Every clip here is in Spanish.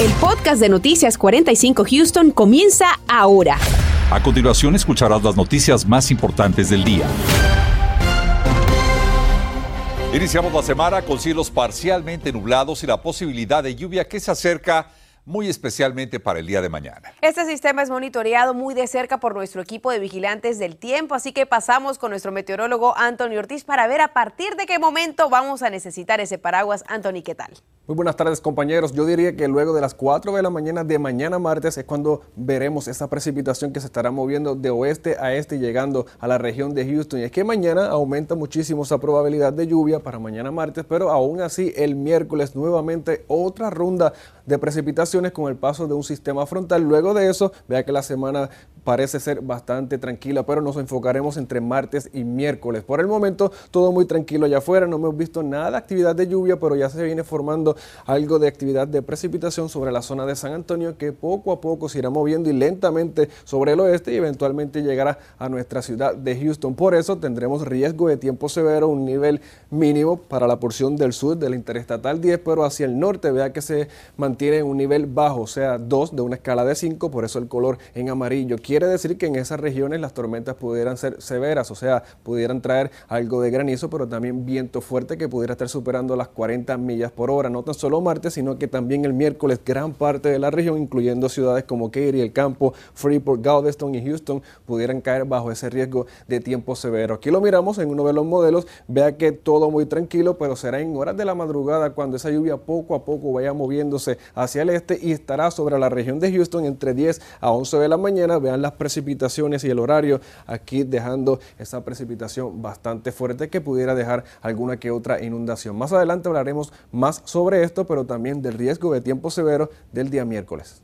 El podcast de Noticias 45 Houston comienza ahora. A continuación escucharás las noticias más importantes del día. Iniciamos la semana con cielos parcialmente nublados y la posibilidad de lluvia que se acerca muy especialmente para el día de mañana. Este sistema es monitoreado muy de cerca por nuestro equipo de vigilantes del tiempo, así que pasamos con nuestro meteorólogo Anthony Ortiz para ver a partir de qué momento vamos a necesitar ese paraguas. Anthony, ¿qué tal? Muy buenas tardes compañeros. Yo diría que luego de las 4 de la mañana de mañana martes es cuando veremos esa precipitación que se estará moviendo de oeste a este y llegando a la región de Houston. Y es que mañana aumenta muchísimo esa probabilidad de lluvia para mañana martes, pero aún así el miércoles nuevamente otra ronda de con el paso de un sistema frontal. Luego de eso, vea que la semana parece ser bastante tranquila, pero nos enfocaremos entre martes y miércoles. Por el momento, todo muy tranquilo allá afuera, no hemos visto nada de actividad de lluvia, pero ya se viene formando algo de actividad de precipitación sobre la zona de San Antonio que poco a poco se irá moviendo y lentamente sobre el oeste y eventualmente llegará a nuestra ciudad de Houston. Por eso tendremos riesgo de tiempo severo, un nivel mínimo para la porción del sur de la interestatal 10, pero hacia el norte vea que se mantiene en un nivel bajo, o sea, 2 de una escala de 5, por eso el color en amarillo. Quiere decir que en esas regiones las tormentas pudieran ser severas, o sea, pudieran traer algo de granizo, pero también viento fuerte que pudiera estar superando las 40 millas por hora, no tan solo martes, sino que también el miércoles gran parte de la región, incluyendo ciudades como Katy, El Campo, Freeport, Galveston y Houston, pudieran caer bajo ese riesgo de tiempo severo. Aquí lo miramos en uno de los modelos, vea que todo muy tranquilo, pero será en horas de la madrugada cuando esa lluvia poco a poco vaya moviéndose hacia el este y estará sobre la región de Houston entre 10 a 11 de la mañana. Vean las precipitaciones y el horario aquí dejando esa precipitación bastante fuerte que pudiera dejar alguna que otra inundación. Más adelante hablaremos más sobre esto, pero también del riesgo de tiempo severo del día miércoles.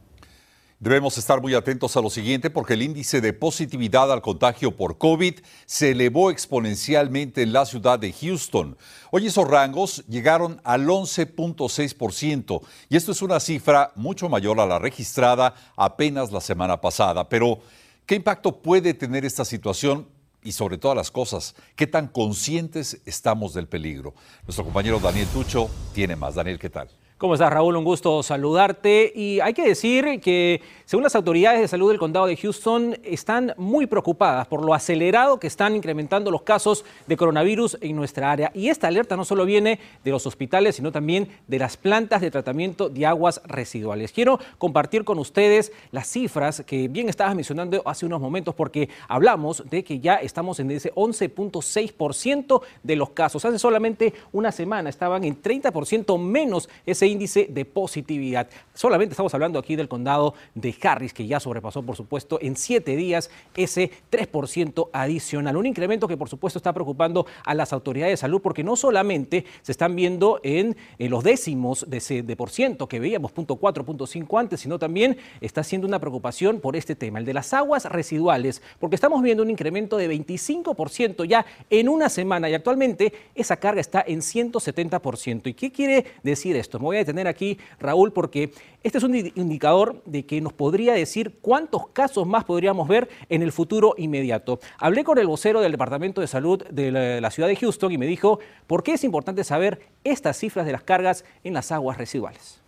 Debemos estar muy atentos a lo siguiente porque el índice de positividad al contagio por COVID se elevó exponencialmente en la ciudad de Houston. Hoy esos rangos llegaron al 11.6% y esto es una cifra mucho mayor a la registrada apenas la semana pasada. Pero, ¿qué impacto puede tener esta situación y sobre todas las cosas, qué tan conscientes estamos del peligro. Nuestro compañero Daniel Tucho tiene más. Daniel, ¿qué tal? ¿Cómo estás, Raúl? Un gusto saludarte. Y hay que decir que, según las autoridades de salud del condado de Houston, están muy preocupadas por lo acelerado que están incrementando los casos de coronavirus en nuestra área. Y esta alerta no solo viene de los hospitales, sino también de las plantas de tratamiento de aguas residuales. Quiero compartir con ustedes las cifras que bien estabas mencionando hace unos momentos, porque hablamos de que ya estamos en ese 11.6% de los casos. Hace solamente una semana estaban en 30% menos ese índice de positividad. Solamente estamos hablando aquí del condado de Harris, que ya sobrepasó, por supuesto, en siete días ese 3% adicional. Un incremento que, por supuesto, está preocupando a las autoridades de salud, porque no solamente se están viendo en, los décimos de ese por ciento que veíamos, punto 4, punto 5 antes, sino también está siendo una preocupación por este tema, el de las aguas residuales, porque estamos viendo un incremento de 25% ya en una semana y actualmente esa carga está en 170%. ¿Y qué quiere decir esto? A detener aquí, Raúl, porque este es un indicador de que nos podría decir cuántos casos más podríamos ver en el futuro inmediato. Hablé con el vocero del Departamento de Salud de la ciudad de Houston y me dijo por qué es importante saber estas cifras de las cargas en las aguas residuales.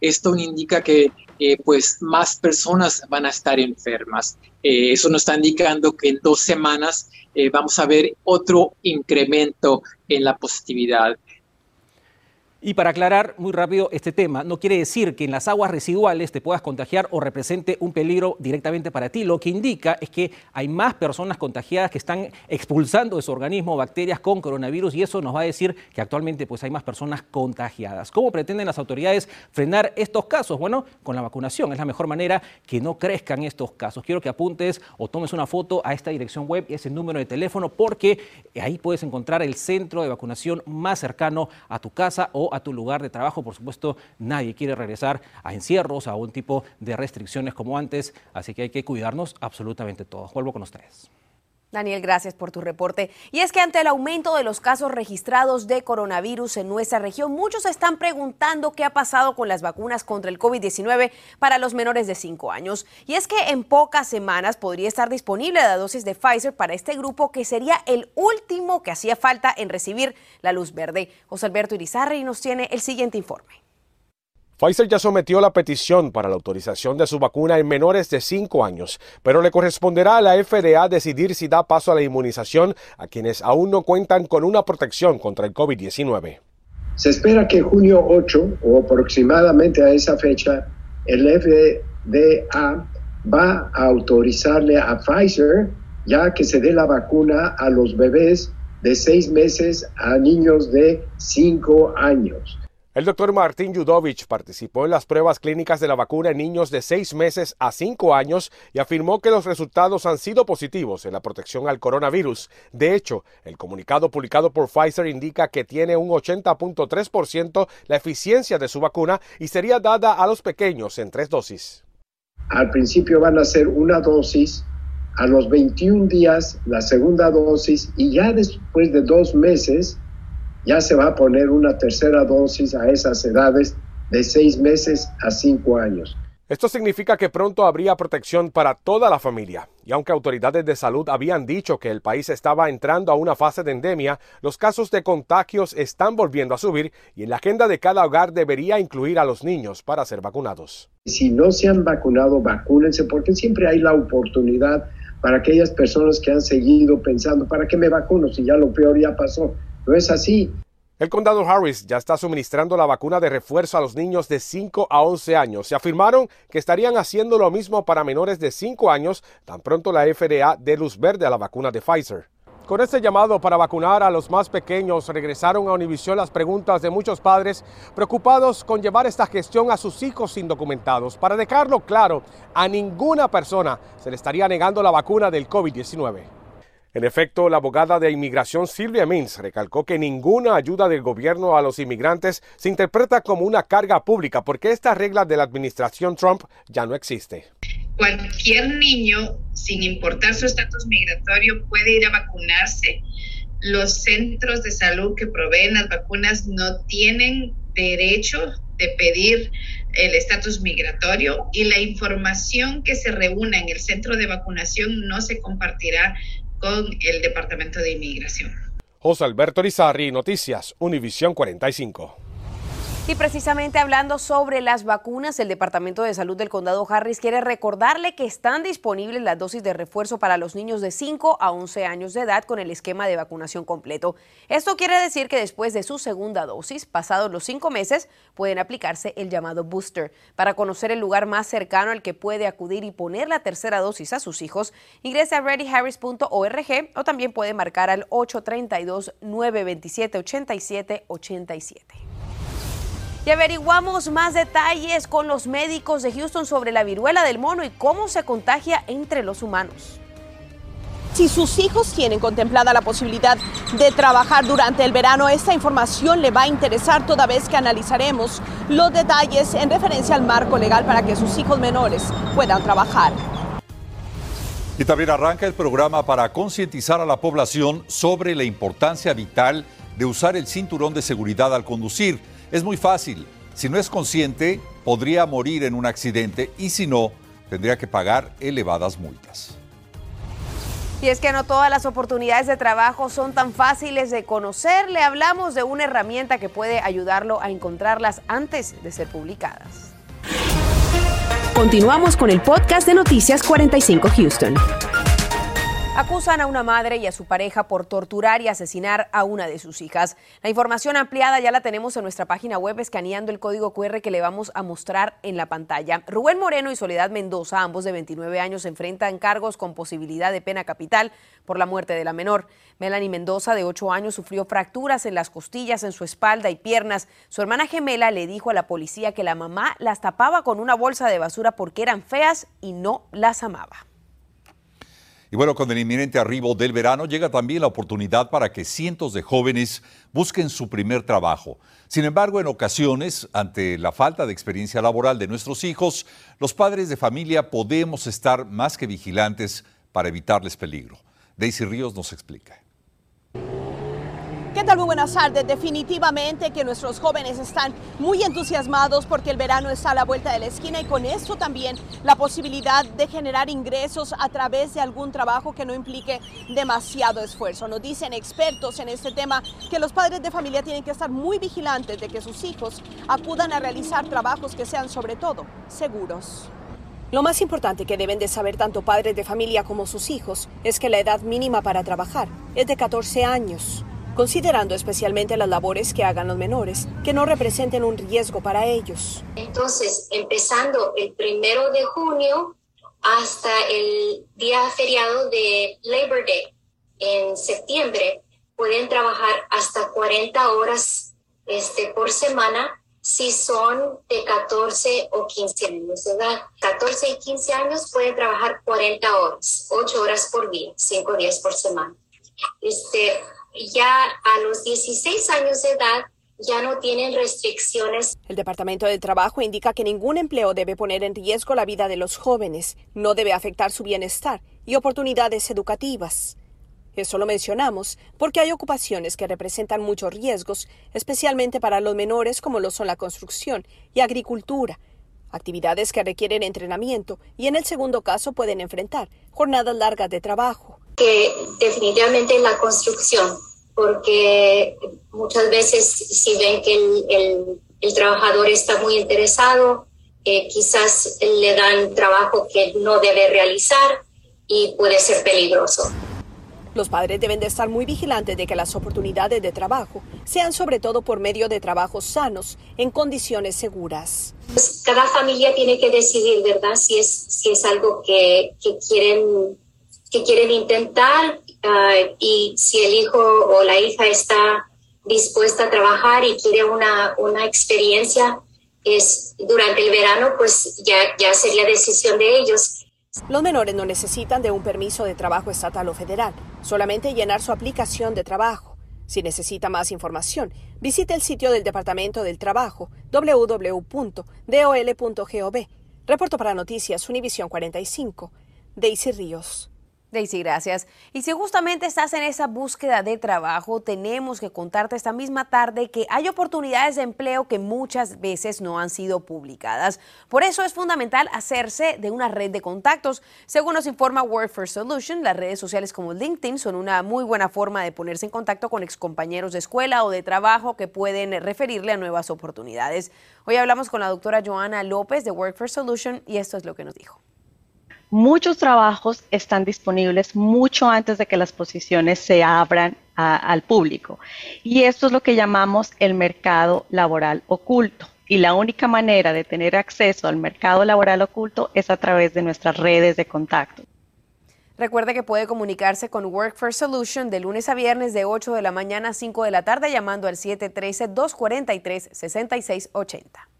Esto indica que pues más personas van a estar enfermas. Eh, eso nos está indicando que en dos semanas eh, vamos a ver otro incremento en la positividad. Y para aclarar muy rápido este tema, no quiere decir que en las aguas residuales te puedas contagiar o represente un peligro directamente para ti. Lo que indica es que hay más personas contagiadas que están expulsando de su organismo bacterias con coronavirus y eso nos va a decir que actualmente pues hay más personas contagiadas. ¿Cómo pretenden las autoridades frenar estos casos? Bueno, con la vacunación es la mejor manera que no crezcan estos casos. Quiero que apuntes o tomes una foto a esta dirección web y ese número de teléfono porque ahí puedes encontrar el centro de vacunación más cercano a tu casa o a tu lugar de trabajo. Por supuesto, nadie quiere regresar a encierros, a un tipo de restricciones como antes, así que hay que cuidarnos absolutamente todos. Vuelvo con ustedes. Daniel, gracias por tu reporte. Y es que ante el aumento de los casos registrados de coronavirus en nuestra región, muchos están preguntando qué ha pasado con las vacunas contra el COVID-19 para los menores de 5 años. Y es que en pocas semanas podría estar disponible la dosis de Pfizer para este grupo que sería el último que hacía falta en recibir la luz verde. José Alberto Irizarri nos tiene el siguiente informe. Pfizer ya sometió la petición para la autorización de su vacuna en menores de 5 años, pero le corresponderá a la FDA decidir si da paso a la inmunización a quienes aún no cuentan con una protección contra el COVID-19. Se espera que junio 8 o aproximadamente a esa fecha el FDA va a autorizarle a Pfizer ya que se dé la vacuna a los bebés de 6 meses a niños de 5 años. El doctor Martín Yudovich participó en las pruebas clínicas de la vacuna en niños de 6 meses a 5 años y afirmó que los resultados han sido positivos en la protección al coronavirus. De hecho, el comunicado publicado por Pfizer indica que tiene un 80.3% la eficiencia de su vacuna y sería dada a los pequeños en tres dosis. Al principio van a ser una dosis, a los 21 días la segunda dosis y ya después de dos meses ya se va a poner una tercera dosis a esas edades de seis meses a cinco años. Esto significa que pronto habría protección para toda la familia. Y aunque autoridades de salud habían dicho que el país estaba entrando a una fase de endemia, los casos de contagios están volviendo a subir y en la agenda de cada hogar debería incluir a los niños para ser vacunados. Si no se han vacunado, vacúnense porque siempre hay la oportunidad para aquellas personas que han seguido pensando, ¿para qué me vacuno si ya lo peor ya pasó? No es así. El condado Harris ya está suministrando la vacuna de refuerzo a los niños de 5 a 11 años. Se afirmaron que estarían haciendo lo mismo para menores de 5 años tan pronto la FDA dé luz verde a la vacuna de Pfizer. Con este llamado para vacunar a los más pequeños, regresaron a Univision las preguntas de muchos padres preocupados con llevar esta gestión a sus hijos indocumentados. Para dejarlo claro, a ninguna persona se le estaría negando la vacuna del COVID-19. En efecto, la abogada de inmigración Silvia Mins recalcó que ninguna ayuda del gobierno a los inmigrantes se interpreta como una carga pública porque esta regla de la administración Trump ya no existe. Cualquier niño, sin importar su estatus migratorio, puede ir a vacunarse. Los centros de salud que proveen las vacunas no tienen derecho de pedir el estatus migratorio y la información que se reúna en el centro de vacunación no se compartirá con el Departamento de Inmigración. José Alberto Rizarri, Noticias, Univisión 45. Y precisamente hablando sobre las vacunas, el Departamento de Salud del Condado Harris quiere recordarle que están disponibles las dosis de refuerzo para los niños de 5 a 11 años de edad con el esquema de vacunación completo. Esto quiere decir que después de su segunda dosis, pasados los cinco meses, pueden aplicarse el llamado booster. Para conocer el lugar más cercano al que puede acudir y poner la tercera dosis a sus hijos, ingrese a readyharris.org o también puede marcar al 832-927-8787. Y averiguamos más detalles con los médicos de Houston sobre la viruela del mono y cómo se contagia entre los humanos. Si sus hijos tienen contemplada la posibilidad de trabajar durante el verano, esta información le va a interesar toda vez que analizaremos los detalles en referencia al marco legal para que sus hijos menores puedan trabajar. Y también arranca el programa para concientizar a la población sobre la importancia vital de usar el cinturón de seguridad al conducir. Es muy fácil. Si no es consciente, podría morir en un accidente y si no, tendría que pagar elevadas multas. Y es que no todas las oportunidades de trabajo son tan fáciles de conocer. Le hablamos de una herramienta que puede ayudarlo a encontrarlas antes de ser publicadas. Continuamos con el podcast de Noticias 45 Houston. Acusan a una madre y a su pareja por torturar y asesinar a una de sus hijas. La información ampliada ya la tenemos en nuestra página web escaneando el código QR que le vamos a mostrar en la pantalla. Rubén Moreno y Soledad Mendoza, ambos de 29 años, enfrentan cargos con posibilidad de pena capital por la muerte de la menor. Melanie Mendoza, de 8 años, sufrió fracturas en las costillas, en su espalda y piernas. Su hermana gemela le dijo a la policía que la mamá las tapaba con una bolsa de basura porque eran feas y no las amaba. Y bueno, con el inminente arribo del verano llega también la oportunidad para que cientos de jóvenes busquen su primer trabajo. Sin embargo, en ocasiones, ante la falta de experiencia laboral de nuestros hijos, los padres de familia podemos estar más que vigilantes para evitarles peligro. Daisy Ríos nos explica. ¿Qué tal? Muy buenas tardes. Definitivamente que nuestros jóvenes están muy entusiasmados porque el verano está a la vuelta de la esquina y con esto también la posibilidad de generar ingresos a través de algún trabajo que no implique demasiado esfuerzo. Nos dicen expertos en este tema que los padres de familia tienen que estar muy vigilantes de que sus hijos acudan a realizar trabajos que sean sobre todo seguros. Lo más importante que deben de saber tanto padres de familia como sus hijos es que la edad mínima para trabajar es de 14 años considerando especialmente las labores que hagan los menores, que no representen un riesgo para ellos. Entonces, empezando el primero de junio hasta el día feriado de Labor Day en septiembre, pueden trabajar hasta 40 horas este, por semana si son de 14 o 15 años de edad. 14 y 15 años pueden trabajar 40 horas, 8 horas por día, 5 días por semana. Este, ya a los 16 años de edad ya no tienen restricciones. El Departamento del Trabajo indica que ningún empleo debe poner en riesgo la vida de los jóvenes, no debe afectar su bienestar y oportunidades educativas. Eso lo mencionamos porque hay ocupaciones que representan muchos riesgos, especialmente para los menores como lo son la construcción y agricultura, actividades que requieren entrenamiento y en el segundo caso pueden enfrentar jornadas largas de trabajo que definitivamente la construcción, porque muchas veces si ven que el, el, trabajador está muy interesado, eh, quizás le dan trabajo que no debe realizar y puede ser peligroso. Los padres deben de estar muy vigilantes de que las oportunidades de trabajo sean sobre todo por medio de trabajos sanos, en condiciones seguras. Pues cada familia tiene que decidir, ¿verdad? Si es, si es algo que, que quieren que quieren intentar ah, y si el hijo o la hija está dispuesta a trabajar y quiere una, una experiencia es durante el verano, pues ya, ya sería decisión de ellos. Los menores no necesitan de un permiso de trabajo estatal o federal, solamente llenar su aplicación de trabajo. Si necesita más información, visite el sitio del Departamento del Trabajo www.dol.gov. Reporto para Noticias Univisión 45, Daisy Ríos. Daisy, gracias. Y si justamente estás en esa búsqueda de trabajo, tenemos que contarte esta misma tarde que hay oportunidades de empleo que muchas veces no han sido publicadas. Por eso es fundamental hacerse de una red de contactos. Según nos informa Work for Solution, las redes sociales como LinkedIn son una muy buena forma de ponerse en contacto con excompañeros de escuela o de trabajo que pueden referirle a nuevas oportunidades. Hoy hablamos con la doctora Joana López de Work for Solution y esto es lo que nos dijo. Muchos trabajos están disponibles mucho antes de que las posiciones se abran al público. Y esto es lo que llamamos el mercado laboral oculto. Y la única manera de tener acceso al mercado laboral oculto es a través de nuestras redes de contacto. Recuerde que puede comunicarse con Work for Solution de lunes a viernes de 8 de la mañana a 5 de la tarde llamando al 713-243-6680.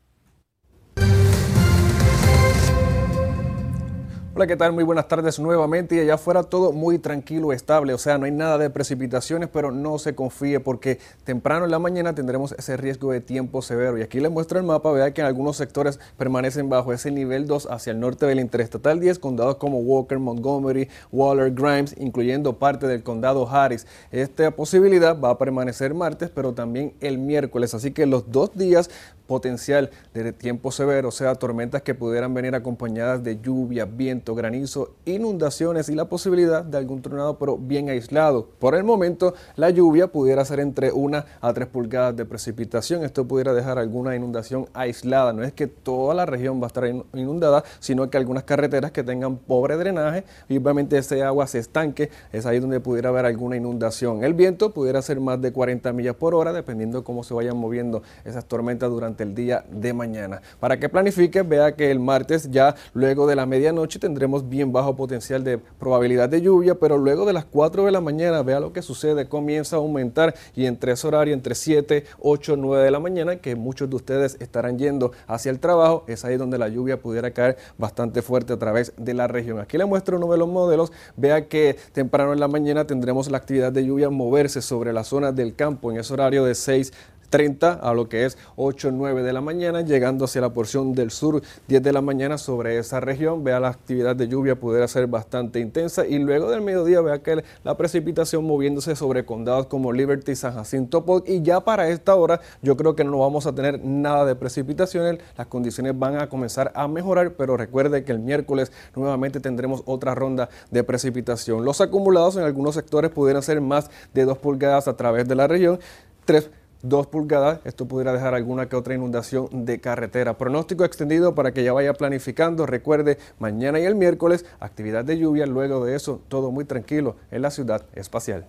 Hola, ¿qué tal? Muy buenas tardes nuevamente y allá afuera todo muy tranquilo, estable, o sea, no hay nada de precipitaciones, pero no se confíe porque temprano en la mañana tendremos ese riesgo de tiempo severo. Y aquí les muestro el mapa, vea que en algunos sectores permanecen bajo ese nivel 2 hacia el norte del Interestatal 10, condados como Walker, Montgomery, Waller, Grimes, incluyendo parte del condado Harris. Esta posibilidad va a permanecer martes, pero también el miércoles, así que los dos días potencial de tiempo severo, o sea, tormentas que pudieran venir acompañadas de lluvia, viento, granizo, inundaciones y la posibilidad de algún tornado, pero bien aislado. Por el momento, la lluvia pudiera ser entre 1 a 3 pulgadas de precipitación. Esto pudiera dejar alguna inundación aislada. No es que toda la región va a estar inundada, sino que algunas carreteras que tengan pobre drenaje y obviamente ese agua se estanque, es ahí donde pudiera haber alguna inundación. El viento pudiera ser más de 40 millas por hora, dependiendo de cómo se vayan moviendo esas tormentas durante el día de mañana. Para que planifique, vea que el martes ya luego de la medianoche tendremos bien bajo potencial de probabilidad de lluvia, pero luego de las 4 de la mañana, vea lo que sucede, comienza a aumentar y entre ese horario, entre 7, 8, 9 de la mañana, que muchos de ustedes estarán yendo hacia el trabajo, es ahí donde la lluvia pudiera caer bastante fuerte a través de la región. Aquí le muestro uno de los modelos, vea que temprano en la mañana tendremos la actividad de lluvia moverse sobre la zona del campo en ese horario de 6 30 a lo que es 8 9 de la mañana, llegando hacia la porción del sur 10 de la mañana sobre esa región. Vea la actividad de lluvia pudiera ser bastante intensa y luego del mediodía vea que la precipitación moviéndose sobre condados como Liberty, San Jacinto, y ya para esta hora yo creo que no vamos a tener nada de precipitaciones, las condiciones van a comenzar a mejorar, pero recuerde que el miércoles nuevamente tendremos otra ronda de precipitación. Los acumulados en algunos sectores pudieran ser más de 2 pulgadas a través de la región, 3 2 pulgadas, esto pudiera dejar alguna que otra inundación de carretera. Pronóstico extendido para que ya vaya planificando. Recuerde, mañana y el miércoles, actividad de lluvia. Luego de eso, todo muy tranquilo en la ciudad espacial.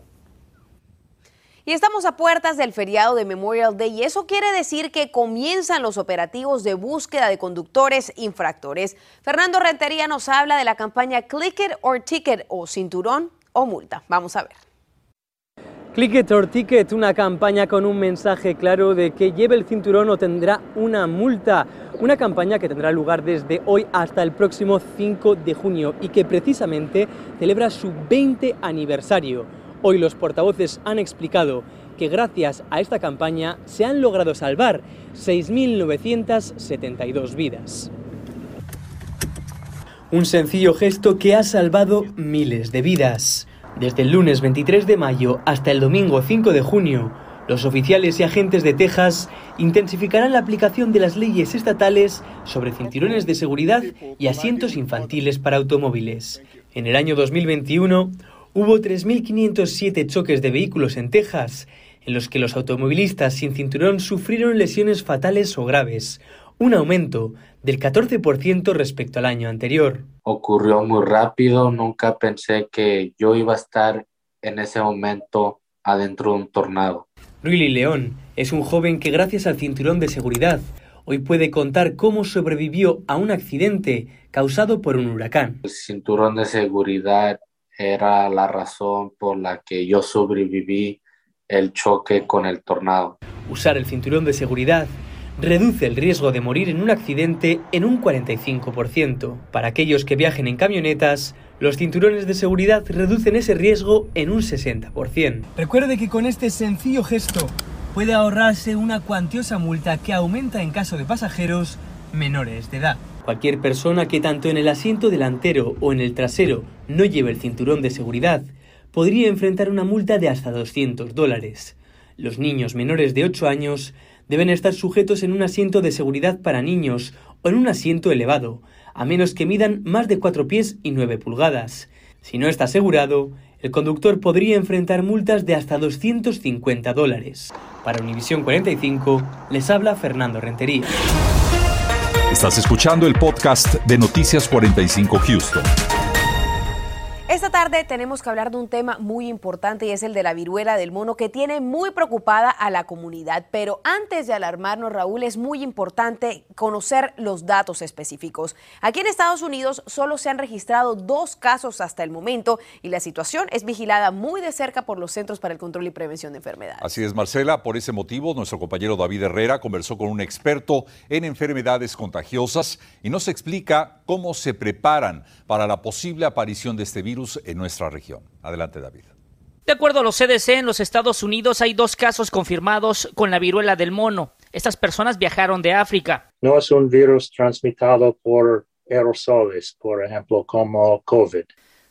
Y estamos a puertas del feriado de Memorial Day y eso quiere decir que comienzan los operativos de búsqueda de conductores infractores. Fernando Rentería nos habla de la campaña Click It or Ticket o cinturón o multa. Vamos a ver. Click or Ticket, una campaña con un mensaje claro de que lleve el cinturón o tendrá una multa. Una campaña que tendrá lugar desde hoy hasta el próximo 5 de junio y que precisamente celebra su 20 aniversario. Hoy los portavoces han explicado que gracias a esta campaña se han logrado salvar 6.972 vidas. Un sencillo gesto que ha salvado miles de vidas. Desde el lunes 23 de mayo hasta el domingo 5 de junio, los oficiales y agentes de Texas intensificarán la aplicación de las leyes estatales sobre cinturones de seguridad y asientos infantiles para automóviles. En el año 2021, hubo 3.507 choques de vehículos en Texas, en los que los automovilistas sin cinturón sufrieron lesiones fatales o graves, un aumento del 14% respecto al año anterior. Ocurrió muy rápido, nunca pensé que yo iba a estar en ese momento adentro de un tornado. Ruili León es un joven que gracias al cinturón de seguridad hoy puede contar cómo sobrevivió a un accidente causado por un huracán. El cinturón de seguridad era la razón por la que yo sobreviví el choque con el tornado. Usar el cinturón de seguridad reduce el riesgo de morir en un accidente en un 45%. Para aquellos que viajen en camionetas, los cinturones de seguridad reducen ese riesgo en un 60%. Recuerde que con este sencillo gesto puede ahorrarse una cuantiosa multa que aumenta en caso de pasajeros menores de edad. Cualquier persona que tanto en el asiento delantero o en el trasero no lleve el cinturón de seguridad podría enfrentar una multa de hasta 200 dólares. Los niños menores de 8 años deben estar sujetos en un asiento de seguridad para niños o en un asiento elevado, a menos que midan más de 4 pies y 9 pulgadas. Si no está asegurado, el conductor podría enfrentar multas de hasta 250 dólares. Para Univisión 45, les habla Fernando Rentería. Estás escuchando el podcast de Noticias 45 Houston. Esta tarde tenemos que hablar de un tema muy importante y es el de la viruela del mono que tiene muy preocupada a la comunidad. Pero antes de alarmarnos, Raúl, es muy importante conocer los datos específicos. Aquí en Estados Unidos solo se han registrado dos casos hasta el momento y la situación es vigilada muy de cerca por los Centros para el Control y Prevención de Enfermedades. Así es, Marcela. Por ese motivo, nuestro compañero David Herrera conversó con un experto en enfermedades contagiosas y nos explica cómo se preparan para la posible aparición de este virus en nuestra región. Adelante, David. De acuerdo a los CDC, en los Estados Unidos hay dos casos confirmados con la viruela del mono. Estas personas viajaron de África. No es un virus transmitido por aerosoles, por ejemplo, como COVID.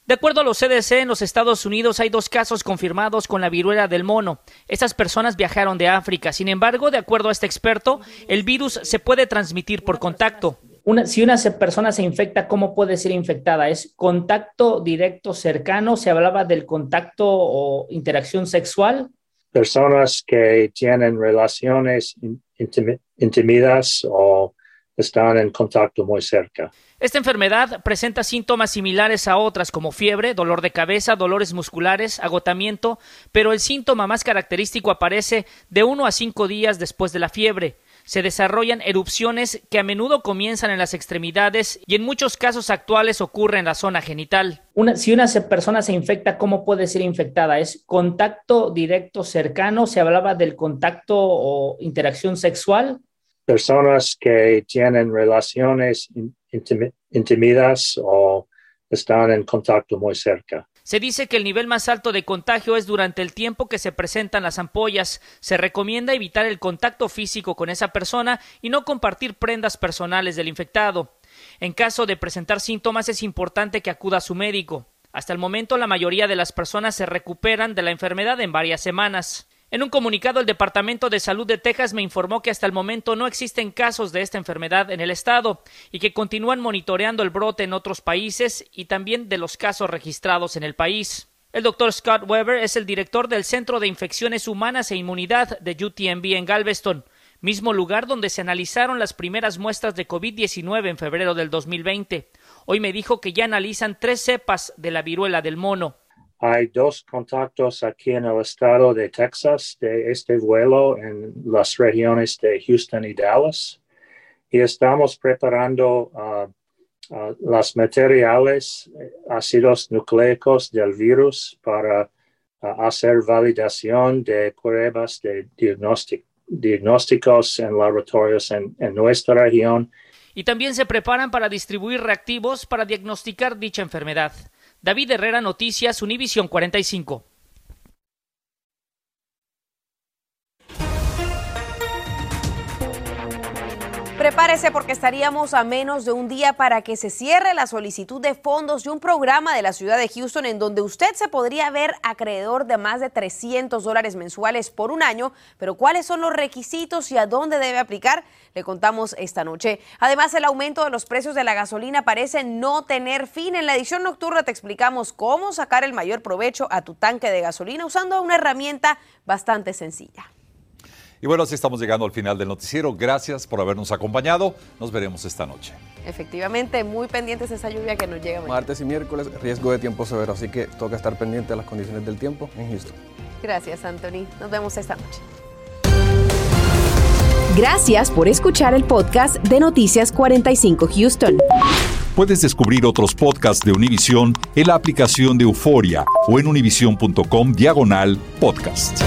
De acuerdo a los CDC, en los Estados Unidos hay dos casos confirmados con la viruela del mono. Estas personas viajaron de África. Sin embargo, de acuerdo a este experto, el virus se puede transmitir por contacto si una persona se infecta, ¿cómo puede ser infectada? ¿Es contacto directo cercano? ¿Se hablaba del contacto o interacción sexual? Personas que tienen relaciones intimidas o están en contacto muy cerca. Esta enfermedad presenta síntomas similares a otras como fiebre, dolor de cabeza, dolores musculares, agotamiento, pero el síntoma más característico aparece de uno a cinco días después de la fiebre se desarrollan erupciones que a menudo comienzan en las extremidades y en muchos casos actuales ocurre en la zona genital. si una persona se infecta, ¿cómo puede ser infectada? ¿Es contacto directo cercano? ¿Se hablaba del contacto o interacción sexual? Personas que tienen relaciones intimidas o están en contacto muy cerca. Se dice que el nivel más alto de contagio es durante el tiempo que se presentan las ampollas. Se recomienda evitar el contacto físico con esa persona y no compartir prendas personales del infectado. En caso de presentar síntomas es importante que acuda a su médico. Hasta el momento la mayoría de las personas se recuperan de la enfermedad en varias semanas. En un comunicado, el Departamento de Salud de Texas me informó que hasta el momento no existen casos de esta enfermedad en el estado y que continúan monitoreando el brote en otros países y también de los casos registrados en el país. El doctor Scott Weber es el director del Centro de Infecciones Humanas e Inmunidad de UTMB en Galveston, mismo lugar donde se analizaron las primeras muestras de COVID-19 en febrero del 2020. Hoy me dijo que ya analizan tres cepas de la viruela del mono. Hay dos contactos aquí en el estado de Texas de este vuelo en las regiones de Houston y Dallas. Y estamos preparando uh, uh, los materiales, eh, ácidos nucleicos del virus para uh, hacer validación de pruebas de diagnósticos en laboratorios en, en nuestra región. Y también se preparan para distribuir reactivos para diagnosticar dicha enfermedad. David Herrera, Noticias, Univisión 45. Prepárese porque estaríamos a menos de un día para que se cierre la solicitud de fondos de un programa de la ciudad de Houston en donde usted se podría ver acreedor de más de 300 dólares mensuales por un año. Pero ¿cuáles son los requisitos y a dónde debe aplicar? Le contamos esta noche. Además, el aumento de los precios de la gasolina parece no tener fin. En la edición nocturna te explicamos cómo sacar el mayor provecho a tu tanque de gasolina usando una herramienta bastante sencilla. Y bueno, así estamos llegando al final del noticiero. Gracias por habernos acompañado. Nos veremos esta noche. Efectivamente, muy pendientes de esa lluvia que nos llega. Martes y miércoles, riesgo de tiempo severo, así que toca estar pendiente de las condiciones del tiempo en Houston. Gracias, Anthony. Nos vemos esta noche. Gracias por escuchar el podcast de Noticias 45 Houston. Puedes descubrir otros podcasts de Univision en la aplicación de Euforia o en univision.com diagonal podcast.